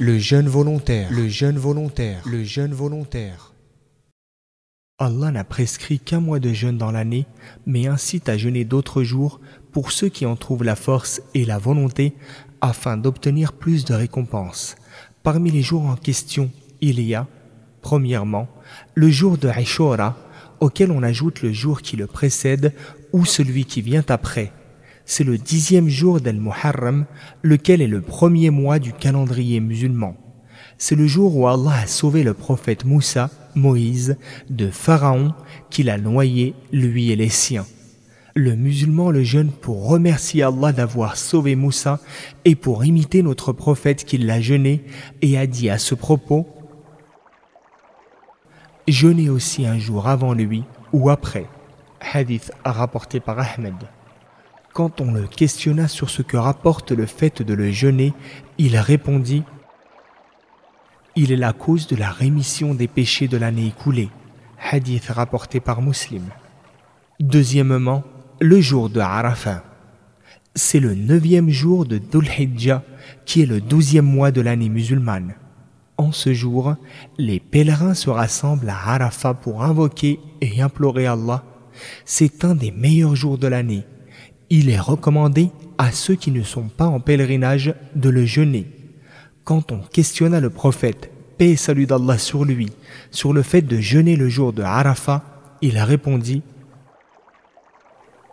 Le jeûne volontaire. Le jeûne volontaire. Le jeûne volontaire. Allah n'a prescrit qu'un mois de jeûne dans l'année, mais incite à jeûner d'autres jours pour ceux qui en trouvent la force et la volonté afin d'obtenir plus de récompenses. Parmi les jours en question, il y a, premièrement, le jour de Ashura, auquel on ajoute le jour qui le précède ou celui qui vient après. C'est le dixième jour d'Al-Muharram, lequel est le premier mois du calendrier musulman. C'est le jour où Allah a sauvé le prophète Moussa, Moïse, de Pharaon, qu'il a noyé, lui et les siens. Le musulman le jeûne pour remercier Allah d'avoir sauvé Moussa et pour imiter notre prophète qui l'a jeûné et a dit à ce propos Jeûnez aussi un jour avant lui ou après. Hadith rapporté par Ahmed. Quand on le questionna sur ce que rapporte le fait de le jeûner, il répondit Il est la cause de la rémission des péchés de l'année écoulée. Hadith rapporté par Muslim. Deuxièmement, le jour de Arafat. C'est le neuvième jour de Dhul qui est le douzième mois de l'année musulmane. En ce jour, les pèlerins se rassemblent à Arafat pour invoquer et implorer Allah. C'est un des meilleurs jours de l'année. Il est recommandé à ceux qui ne sont pas en pèlerinage de le jeûner. Quand on questionna le prophète, paix et salut d'Allah sur lui, sur le fait de jeûner le jour de Arafat, il répondit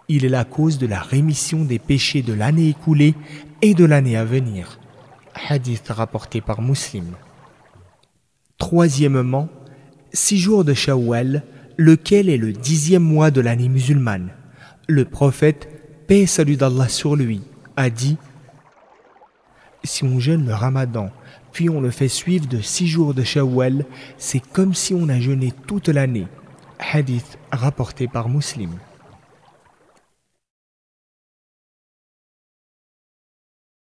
il est la cause de la rémission des péchés de l'année écoulée et de l'année à venir. Hadith rapporté par Muslim. Troisièmement, six jours de Shawwal, lequel est le dixième mois de l'année musulmane. Le prophète, paix et salut d'Allah sur lui, a dit Si on jeûne le ramadan, puis on le fait suivre de six jours de Shawwal, c'est comme si on a jeûné toute l'année. Hadith rapporté par Muslim.